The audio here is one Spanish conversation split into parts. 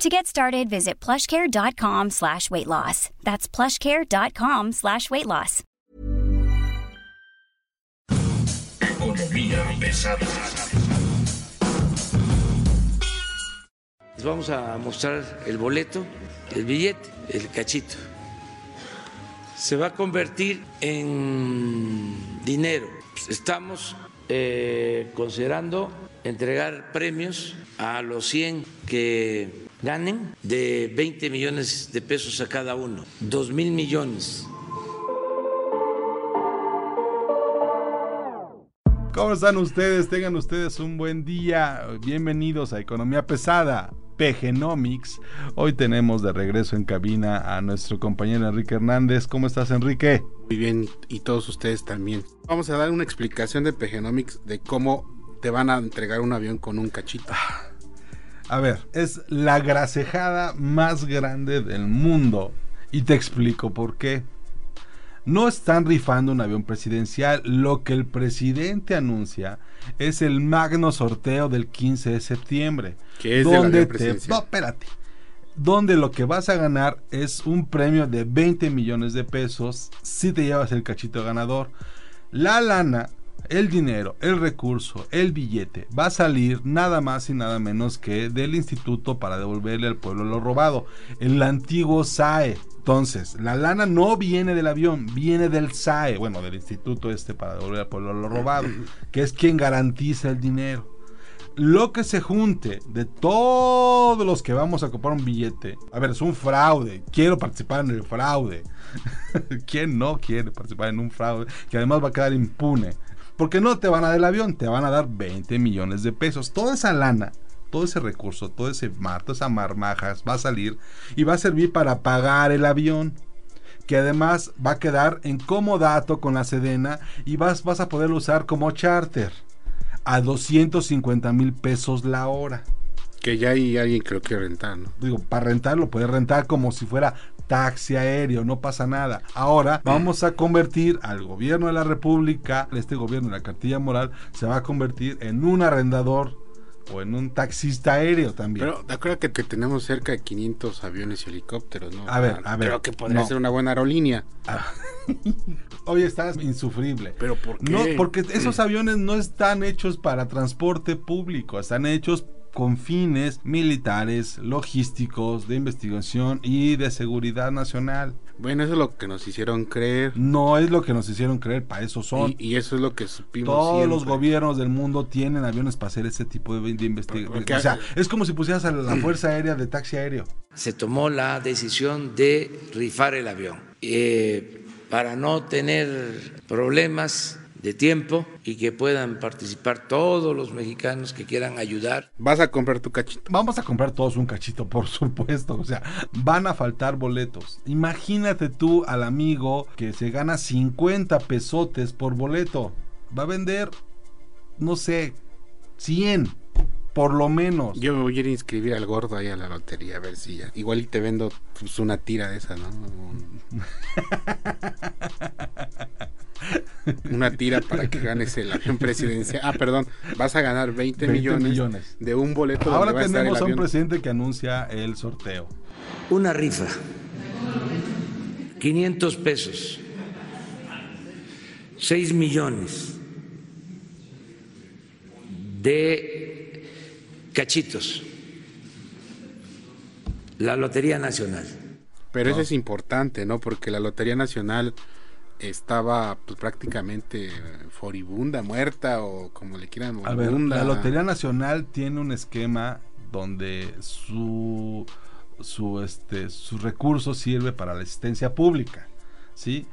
To get started, visit plushcare.com slash weight loss. That's plushcare.com slash weight loss. Economía pesada. Les vamos a mostrar el boleto, el billete, el cachito. Se va a convertir en dinero. Estamos eh, considerando entregar premios a los 100 que ganen de 20 millones de pesos a cada uno, 2 mil millones. ¿Cómo están ustedes? Tengan ustedes un buen día. Bienvenidos a Economía Pesada. PGnomics. Hoy tenemos de regreso en cabina a nuestro compañero Enrique Hernández. ¿Cómo estás, Enrique? Muy bien, y todos ustedes también. Vamos a dar una explicación de PGnomics de cómo te van a entregar un avión con un cachito. A ver, es la grasejada más grande del mundo. Y te explico por qué. No están rifando un avión presidencial. Lo que el presidente anuncia es el magno sorteo del 15 de septiembre. Que es donde te, no, espérate. Donde lo que vas a ganar es un premio de 20 millones de pesos si te llevas el cachito ganador. La lana, el dinero, el recurso, el billete va a salir nada más y nada menos que del instituto para devolverle al pueblo lo robado, el antiguo SAE. Entonces, la lana no viene del avión, viene del SAE, bueno, del instituto este para devolver al pueblo lo robado, que es quien garantiza el dinero lo que se junte de todos los que vamos a comprar un billete. A ver, es un fraude. Quiero participar en el fraude. ¿Quién no quiere participar en un fraude que además va a quedar impune? Porque no te van a dar el avión, te van a dar 20 millones de pesos. Toda esa lana, todo ese recurso, todo ese mar, toda esa marmajas va a salir y va a servir para pagar el avión que además va a quedar en comodato con la Sedena y vas, vas a poderlo usar como charter a 250 mil pesos la hora. Que ya hay alguien que lo quiere rentar, ¿no? Digo, para rentarlo puedes rentar como si fuera taxi aéreo, no pasa nada. Ahora vamos a convertir al gobierno de la República, este gobierno de la cartilla moral, se va a convertir en un arrendador o en un taxista aéreo también. Pero de acuerdo que, que tenemos cerca de 500 aviones y helicópteros, ¿no? A ver, a ver, Creo que podría no. ser una buena aerolínea. Hoy estás insufrible. ¿Pero por qué? No, porque esos aviones no están hechos para transporte público, están hechos con fines militares, logísticos, de investigación y de seguridad nacional. Bueno, eso es lo que nos hicieron creer. No es lo que nos hicieron creer, para eso son. Y, y eso es lo que supimos Todos los gobiernos del mundo tienen aviones para hacer ese tipo de, de investigación. Porque- O sea, es como si pusieras a la Fuerza Aérea de taxi aéreo. Se tomó la decisión de rifar el avión eh, para no tener problemas de tiempo y que puedan participar todos los mexicanos que quieran ayudar. Vas a comprar tu cachito. Vamos a comprar todos un cachito, por supuesto. O sea, van a faltar boletos. Imagínate tú al amigo que se gana 50 pesotes por boleto. Va a vender, no sé, 100, por lo menos. Yo me voy a ir a inscribir al gordo ahí a la lotería a ver si ya. Igual y te vendo pues, una tira de esa, ¿no? Un- Una tira para que ganes el avión presidencial. Ah, perdón, vas a ganar 20, 20 millones, millones. de un boleto Ahora va a estar el tenemos a un presidente que anuncia el sorteo. Una rifa, 500 pesos, 6 millones de cachitos, la Lotería Nacional. Pero eso es importante, ¿no? Porque la Lotería Nacional estaba pues, prácticamente foribunda, muerta o como le quieran. A ver, la Lotería Nacional tiene un esquema donde su su este su recurso sirve para la asistencia pública, ¿sí?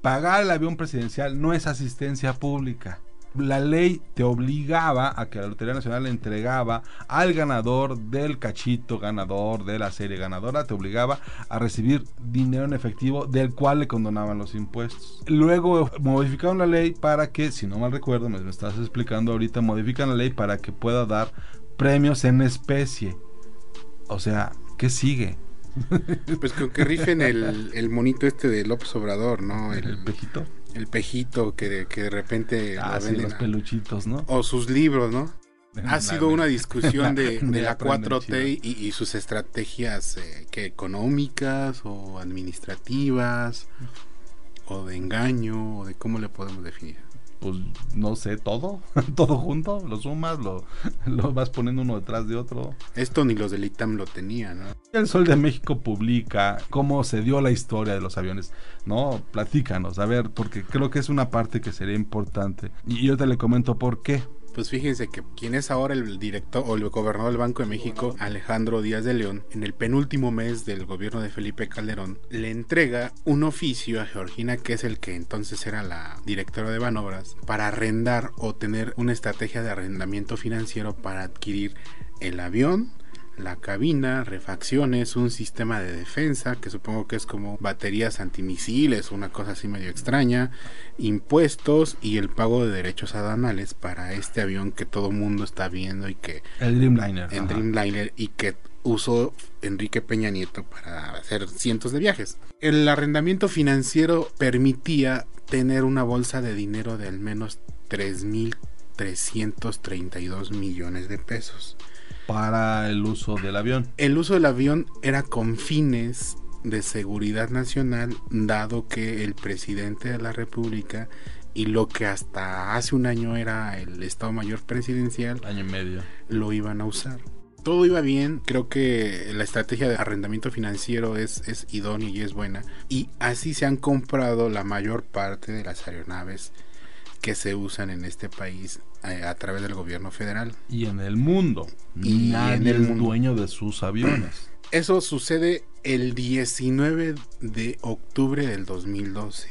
Pagar el avión presidencial no es asistencia pública. La ley te obligaba a que la Lotería Nacional le entregaba al ganador del cachito ganador de la serie ganadora, te obligaba a recibir dinero en efectivo del cual le condonaban los impuestos. Luego modificaron la ley para que, si no mal recuerdo, me, me estás explicando ahorita, modifican la ley para que pueda dar premios en especie. O sea, ¿qué sigue? Pues con que rifen el, el monito este de López Obrador, ¿no? El, pejito. El pejito que de, que de repente Ah, lo sí, los peluchitos, ¿no? O sus libros, ¿no? Ha sido una discusión de, de De la aprenden 4T y, y sus estrategias eh, que económicas o administrativas o de engaño o de cómo le podemos definir. Pues no sé, todo, todo junto, lo sumas, lo, lo vas poniendo uno detrás de otro. Esto ni los del ITAM lo tenían, ¿no? El Sol de México publica cómo se dio la historia de los aviones, ¿no? Platícanos, a ver, porque creo que es una parte que sería importante. Y yo te le comento por qué. Pues fíjense que quien es ahora el director o el gobernador del Banco de México, Alejandro Díaz de León, en el penúltimo mes del gobierno de Felipe Calderón, le entrega un oficio a Georgina, que es el que entonces era la directora de Banobras, para arrendar o tener una estrategia de arrendamiento financiero para adquirir el avión, la cabina, refacciones, un sistema de defensa, que supongo que es como baterías antimisiles, una cosa así medio extraña, impuestos y el pago de derechos aduanales para este avión que todo mundo está viendo y que El Dreamliner. ajá. Dreamliner y que usó Enrique Peña Nieto para hacer cientos de viajes. El arrendamiento financiero permitía tener una bolsa de dinero de al menos 3.332 millones de pesos. Para el uso del avión. El uso del avión era con fines de seguridad nacional, dado que el presidente de la República y lo que hasta hace un año era el Estado Mayor Presidencial Año y medio. lo iban a usar. Todo iba bien, creo que la estrategia de arrendamiento financiero es, es idónea y es buena. Y así se han comprado la mayor parte de las aeronaves que se usan en este país eh, a través del gobierno federal. Y en el mundo. Y Nadie en el es mundo. dueño de sus aviones. Eso sucede el 19 de octubre del 2012.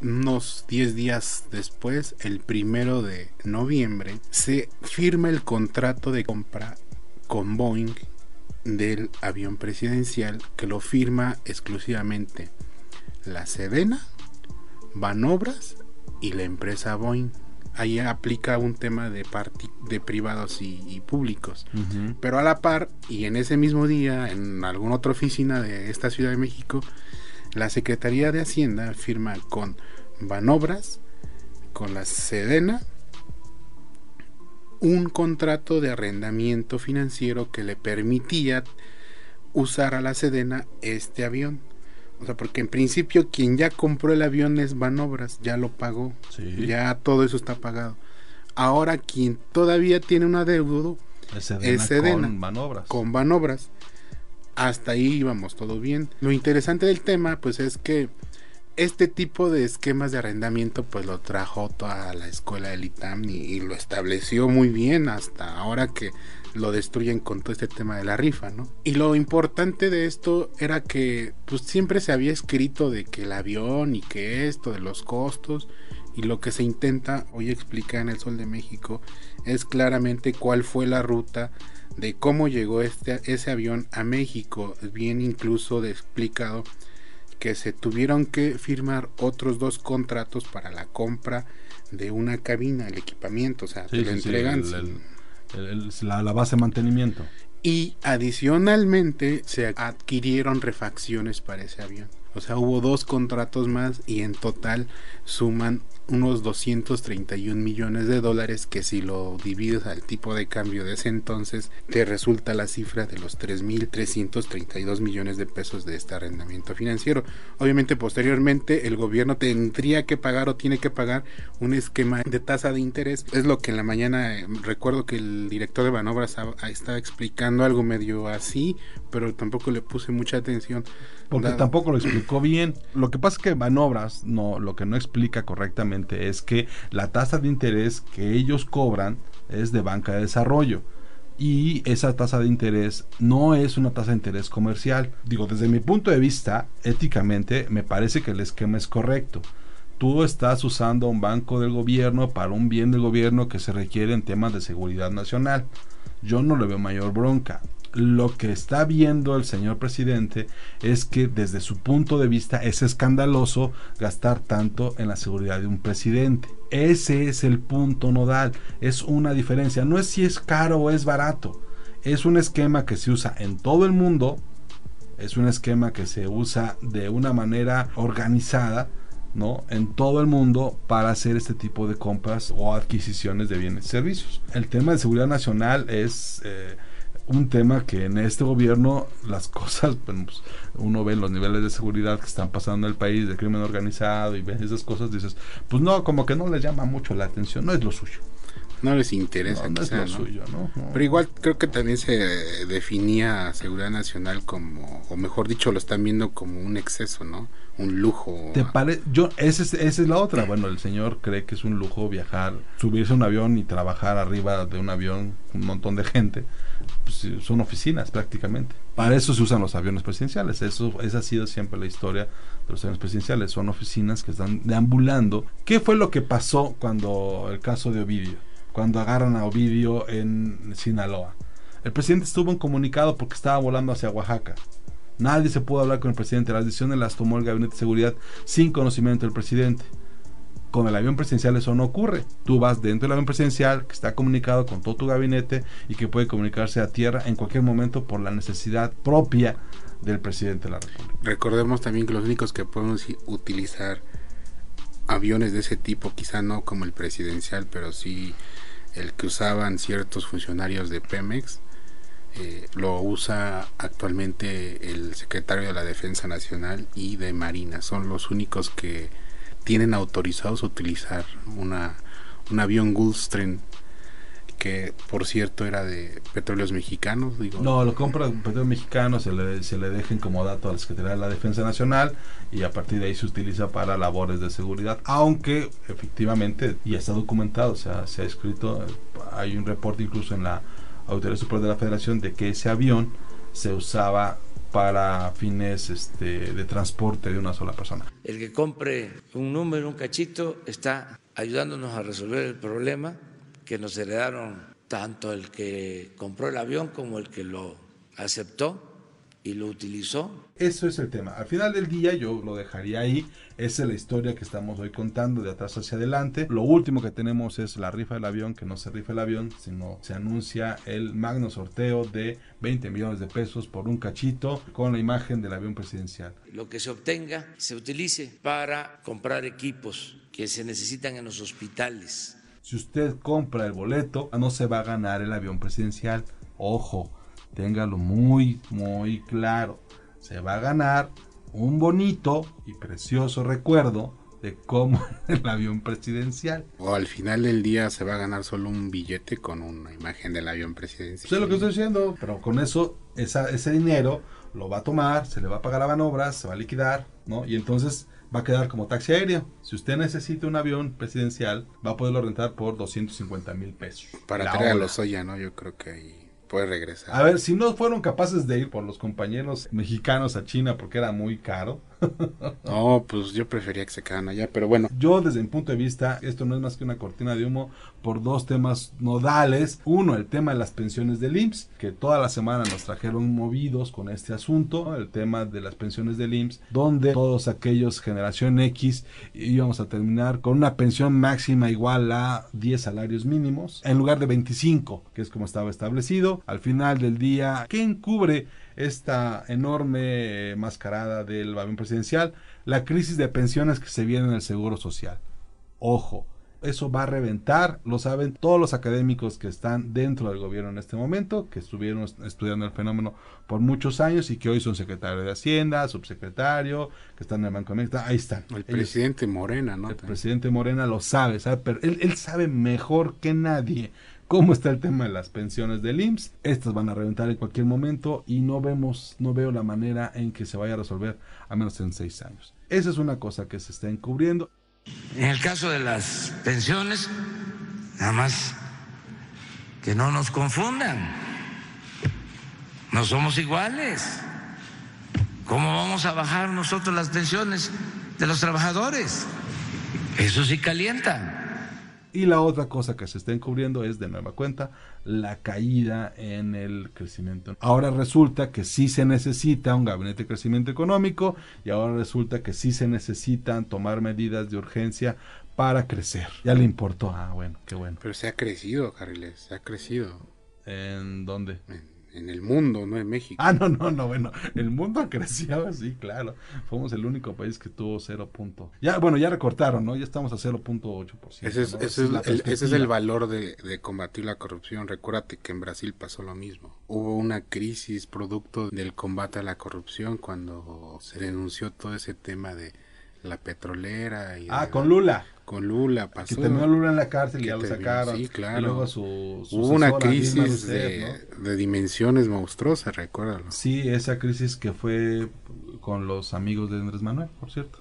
Unos 10 días después, el primero de noviembre, se firma el contrato de compra con Boeing del avión presidencial que lo firma exclusivamente la Sedena, Banobras y la empresa Boeing. Ahí aplica un tema de, de privados y- y públicos. Pero a la par, y en ese mismo día, en alguna otra oficina de esta Ciudad de México, la Secretaría de Hacienda firma con Banobras, con la Sedena, un contrato de arrendamiento financiero que le permitía usar a la Sedena este avión. O sea, porque en principio quien ya compró el avión es Banobras, ya lo pagó, Sí. ya todo eso está pagado. Ahora quien todavía tiene un adeudo Es Sedena es Sedena. con Banobras. Hasta ahí íbamos todo bien. Lo interesante del tema, pues es que este tipo de esquemas de arrendamiento, pues lo trajo toda la escuela del ITAM y, y lo estableció muy bien hasta ahora que lo destruyen con todo este tema de la rifa, ¿no? Y lo importante de esto era que pues siempre se había escrito de que el avión y que esto, de los costos, y lo que se intenta hoy explicar en el Sol de México es claramente cuál fue la ruta de cómo llegó este, ese avión a México. Bien incluso de explicado que se tuvieron que firmar otros dos contratos para la compra de una cabina, el equipamiento, o sea, Sí, te lo sí, sí, entregan. el- el- la, la base de mantenimiento. Y adicionalmente se adquirieron refacciones para ese avión. O sea, hubo dos contratos más y en total suman unos 231 millones de dólares que si lo divides al tipo de cambio de ese entonces te resulta la cifra de los 3.332 millones de pesos de este arrendamiento financiero. Obviamente posteriormente el gobierno tendría que pagar o tiene que pagar un esquema de tasa de interés. Es lo que en la mañana eh, recuerdo que el director de Banobras estaba explicando algo medio así, pero tampoco le puse mucha atención. Porque Dado- tampoco lo explicó bien. Lo que pasa es que Manobras no, lo que no explica correctamente es que la tasa de interés que ellos cobran es de banca de desarrollo. Y esa tasa de interés no es una tasa de interés comercial. Digo, desde mi punto de vista, éticamente, me parece que el esquema es correcto. tú estás usando un banco del gobierno para un bien del gobierno que se requiere en temas de seguridad nacional. Yo no le veo mayor bronca. Lo que está viendo el señor presidente es que desde su punto de vista es escandaloso gastar tanto en la seguridad de un presidente. Ese es el punto nodal. Es una diferencia. No es si es caro o es barato. Es un esquema que se usa en todo el mundo. Es un esquema que se usa de una manera organizada ¿no? en todo el mundo para hacer este tipo de compras o adquisiciones de bienes y servicios. El tema de seguridad nacional es eh, un tema que en este gobierno las cosas, pues, uno ve los niveles de seguridad que están pasando en el país, de crimen organizado y ves esas cosas, dices, pues no, como que no les llama mucho la atención, no es lo suyo. No les interesa, No, no es lo suyo, ¿no? No. Pero igual creo que también se definía seguridad nacional como, o mejor dicho, lo están viendo como un exceso, ¿no? Un lujo. ¿Te pare yo, esa es, esa es la otra. Bueno, el señor cree que es un lujo viajar, subirse a un avión y trabajar arriba de un avión, un montón de gente. Pues, sí, son oficinas prácticamente. Para eso se usan los aviones presidenciales. Eso, esa ha sido siempre la historia de los aviones presidenciales. Son oficinas que están deambulando. ¿Qué fue lo que pasó cuando el caso de Ovidio? Cuando agarran a Ovidio en Sinaloa. El presidente estuvo en comunicado porque estaba volando hacia Oaxaca. Nadie se pudo hablar con el presidente. Las decisiones las tomó el gabinete de seguridad sin conocimiento del presidente. Con el avión presidencial eso no ocurre. Tú vas dentro del avión presidencial que está comunicado con todo tu gabinete y que puede comunicarse a tierra en cualquier momento por la necesidad propia del presidente de la República. Recordemos también que los únicos que podemos utilizar aviones de ese tipo, quizá no como el presidencial, pero sí el que usaban ciertos funcionarios de Pemex, eh, lo usa actualmente el secretario de la Defensa Nacional y de Marina. Son los únicos que tienen autorizados a utilizar una, un avión Gulfstream que por cierto era de petróleos mexicanos digo No, lo compra Petróleos Mexicano, se le, se le dejen como dato a la Secretaría de la Defensa Nacional y a partir de ahí se utiliza para labores de seguridad, aunque efectivamente, y está documentado, o sea, se ha escrito, hay un reporte incluso en la Autoridad Superior de la Federación de que ese avión se usaba para fines este, de transporte de una sola persona. El que compre un número, un cachito, está ayudándonos a resolver el problema que nos heredaron tanto el que compró el avión como el que lo aceptó y lo utilizó. Eso es el tema. Al final del día yo lo dejaría ahí. Esa es la historia que estamos hoy contando de atrás hacia adelante. Lo último que tenemos es la rifa del avión, que no se rifa el avión, sino se anuncia el magno sorteo de 20 millones de pesos por un cachito con la imagen del avión presidencial. Lo que se obtenga se utilice para comprar equipos que se necesitan en los hospitales. Si usted compra el boleto, no se va a ganar el avión presidencial. Ojo, téngalo muy, muy claro. Se va a ganar un bonito y precioso recuerdo de cómo el avión presidencial. O al final del día se va a ganar solo un billete con una imagen del avión presidencial. Es lo que estoy diciendo, pero con eso, esa, ese dinero lo va a tomar, se le va a pagar a Banobras, se va a liquidar, ¿no? Y entonces va a quedar como taxi aéreo. Si usted necesita un avión presidencial, va a poderlo rentar por 250 mil pesos. Para traer a los Oya, ¿no? Yo creo que ahí puede regresar. A ver, si no fueron capaces de ir por los compañeros mexicanos a China porque era muy caro, No, pues yo prefería que se quedaran allá, pero bueno. Yo desde mi punto de vista, esto no es más que una cortina de humo por dos temas nodales. Uno, el tema de las pensiones del IMSS, que toda la semana nos trajeron movidos con este asunto, el tema de las pensiones del IMSS, donde todos aquellos generación X íbamos a terminar con una pensión máxima igual a 10 salarios mínimos, en lugar de 25, que es como estaba establecido. Al final del día, ¿qué encubre esta enorme mascarada del avión presidencial? La crisis de pensiones que se viene en el Seguro Social. Ojo, eso va a reventar, lo saben todos los académicos que están dentro del gobierno en este momento, que estuvieron estudiando el fenómeno por muchos años y que hoy son secretario de Hacienda, subsecretario, que están en el Banco de México, ahí están. El Ellos- presidente Morena, ¿no? el presidente Morena lo sabe, sabe pero él, él sabe mejor que nadie cómo está el tema de las pensiones del IMSS. Estas van a reventar en cualquier momento y no vemos, no veo la manera en que se vaya a resolver a menos en seis años. Esa es una cosa que se está encubriendo. En el caso de las pensiones, nada más que no nos confundan. No somos iguales. ¿Cómo vamos a bajar nosotros las pensiones de los trabajadores? Eso sí calienta. Y la otra cosa que se está encubriendo es, de nueva cuenta, la caída en el crecimiento. Ahora resulta que sí se necesita un gabinete de crecimiento económico y ahora resulta que sí se necesitan tomar medidas de urgencia para crecer. Ya le importó. Ah, bueno, qué bueno. Pero se ha crecido, Carriles, se ha crecido. ¿En dónde? En, en el mundo, no en México. Ah, no, no, no, bueno, el mundo ha crecido, sí, claro. Fuimos el único país que tuvo 0. Punto. Ya, bueno, ya recortaron, ¿no? Ya estamos a 0.8%. Ese es, ¿no? ese es el, ese es el perspectiva. valor de, de combatir la corrupción. Recuérdate que en Brasil pasó lo mismo. Hubo una crisis producto del combate a la corrupción cuando se denunció todo ese tema de la petrolera. Y Ah, de- con Lula. Con Lula Que pasó. terminó Lula en la cárcel y Que ya lo sacaron. sí, claro. Y luego su, su Hubo una sucesora, Dilma crisis de, ¿no? de dimensiones monstruosas, recuérdalo. Sí, esa crisis que fue con los amigos de Andrés Manuel, por cierto.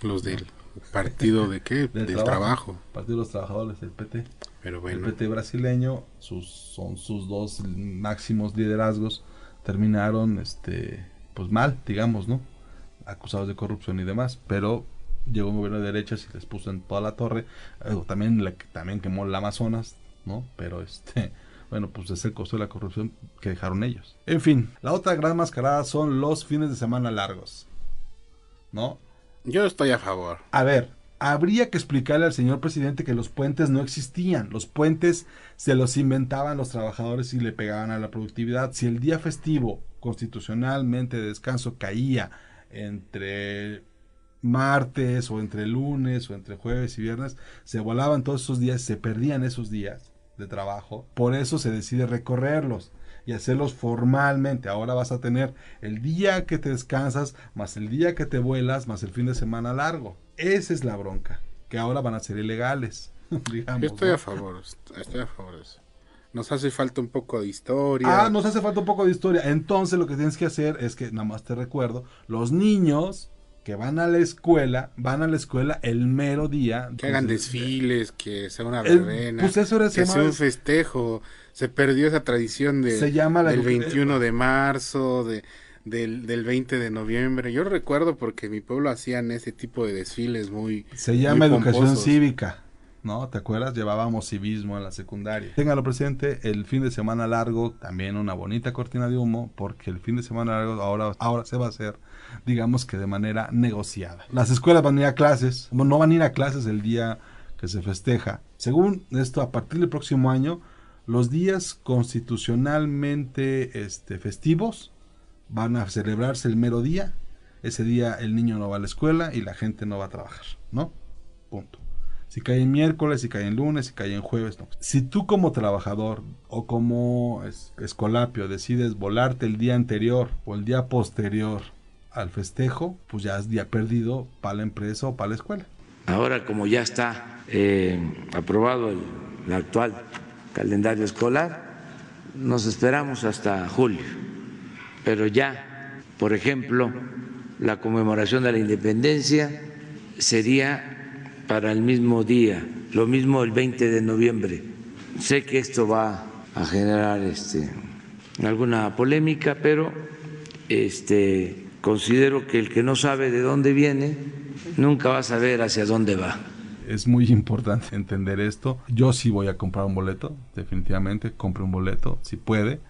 Los del partido de qué? Del, trabajo. Partido de los Trabajadores, del PT. Pero El bueno, PT brasileño, sus, son sus dos máximos liderazgos, terminaron este pues mal, digamos, ¿no? Acusados de corrupción y demás, pero llegó un gobierno de derechas y les puso en toda la torre. Eh, también, la, también quemó el Amazonas, ¿no? Pero este, bueno, pues es el costo de la corrupción que dejaron ellos. En fin, la otra gran mascarada son los fines de semana largos, ¿no? yo estoy a favor. A ver, habría que explicarle al señor presidente que los puentes no existían. Los puentes se los inventaban los trabajadores y le pegaban a la productividad. Si el día festivo constitucionalmente de descanso caía entre martes o entre lunes o entre jueves y viernes, se volaban todos esos días, se perdían esos días de trabajo. Por eso se decide recorrerlos y hacerlos formalmente. Ahora vas a tener el día que te descansas, más el día que te vuelas, más el fin de semana largo. Esa es la bronca, que ahora van a ser ilegales. digamos, Yo estoy ¿no? a favor, estoy a favor de eso. Nos hace falta un poco de historia. Ah, nos hace falta un poco de historia. Entonces lo que tienes que hacer es que, nada más te recuerdo, los niños que van a la escuela, van a la escuela el mero día. que hagan Entonces, desfiles, que sea una verbena, pues eso era- que sea un festejo. Se perdió esa tradición de, Se llama la- del 21 de marzo, de, del, del 20 de noviembre. Yo recuerdo porque en mi pueblo hacían ese tipo de desfiles muy Se llama muy educación cívica, ¿no? ¿Te acuerdas? Llevábamos civismo en la secundaria. Téngalo presente, el fin de semana largo, también una bonita cortina de humo, porque el fin de semana largo ahora, ahora se va a hacer, digamos que de manera negociada. Las escuelas van a ir a clases, no van a ir a clases el día que se festeja. Según esto, a partir del próximo año, los días constitucionalmente este, festivos van a celebrarse el mero día. Ese día el niño no va a la escuela y la gente no va a trabajar, ¿no? Punto. Si cae en miércoles, si cae en lunes, si cae en jueves. Si tú como trabajador o como es- escolapio decides volarte el día anterior o el día posterior al festejo, pues ya es día perdido para la empresa o para la escuela. Ahora, como ya está eh, aprobado el actual calendario escolar, nos esperamos hasta julio. Pero ya, por ejemplo, la conmemoración de la independencia sería para el mismo día, lo mismo el 20 de noviembre. Sé que esto va a generar este, alguna polémica, pero este, considero que el que no sabe de dónde viene nunca va a saber hacia dónde va. Es muy importante entender esto. Yo sí voy a comprar un boleto, definitivamente, compre un boleto, si puede.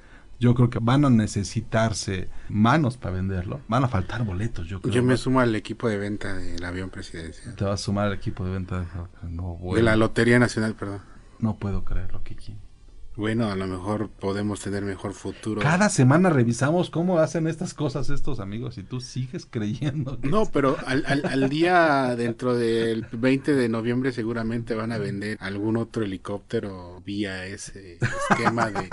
Yo creo que van a necesitarse manos para venderlo. Van a faltar boletos, yo creo. Yo me sumo al equipo de venta del avión presidencial. Te vas a sumar al equipo de venta. No, De bueno, la Lotería Nacional, perdón. no puedo creerlo, Kiki. Bueno, a lo mejor podemos tener mejor futuro. Cada semana revisamos cómo hacen estas cosas estos amigos y tú sigues creyendo. que- No, pero al, al, al día dentro del 20 de noviembre seguramente van a vender algún otro helicóptero vía ese esquema de...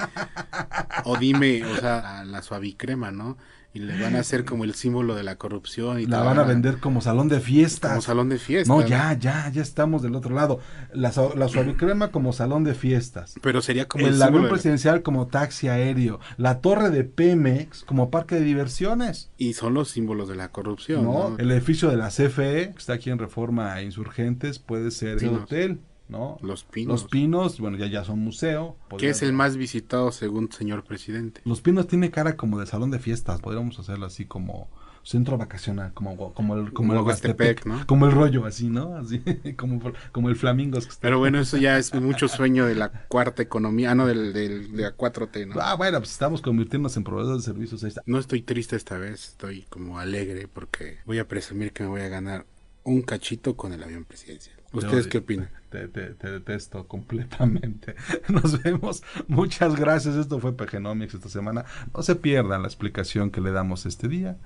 O dime, o sea, a la suavicrema, ¿no? Y le van a hacer como el símbolo de la corrupción. Y La van a vender como salón de fiestas. Como salón de fiesta. No, ya, ya, ya estamos del otro lado. La, la suavicrema como salón de fiestas. Pero sería como el, el avión de presidencial como taxi aéreo, la torre de Pemex como parque de diversiones, Y son los símbolos de la corrupción, ¿no? ¿no? El edificio de la CFE, que está aquí en Reforma Insurgentes, puede ser el Pinos. hotel, ¿no? Los Pinos. Los Pinos, bueno, ya, ya son museo. Que es el más visitado según señor presidente. Los Pinos tiene cara como de salón de fiestas, podríamos hacerlo así como centro vacacional, como, como el, como Como el ¿no? como el rollo, así, ¿no? Así, como, como el Flamingos. que está- Pero bueno, eso ya es mucho sueño de la cuarta economía, ah, no, del, del- de la 4T, ¿no? Ah, bueno, pues estamos convirtiéndonos en proveedores de servicios. Ahí está. No estoy triste esta vez, estoy como alegre porque voy a presumir que me voy a ganar un cachito con el avión presidencial. ¿Ustedes qué opinan? Te, te- te detesto completamente. Nos vemos. Muchas gracias. Esto fue PGnomics esta semana. No se pierdan la explicación que le damos este día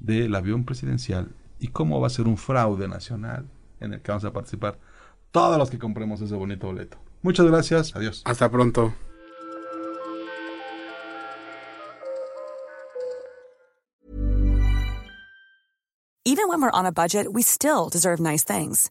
del avión presidencial y cómo va a ser un fraude nacional en el que vamos a participar todos los que compremos ese bonito boleto. Muchas gracias. Adiós. Hasta pronto. Even when we're on a budget, we still deserve nice things.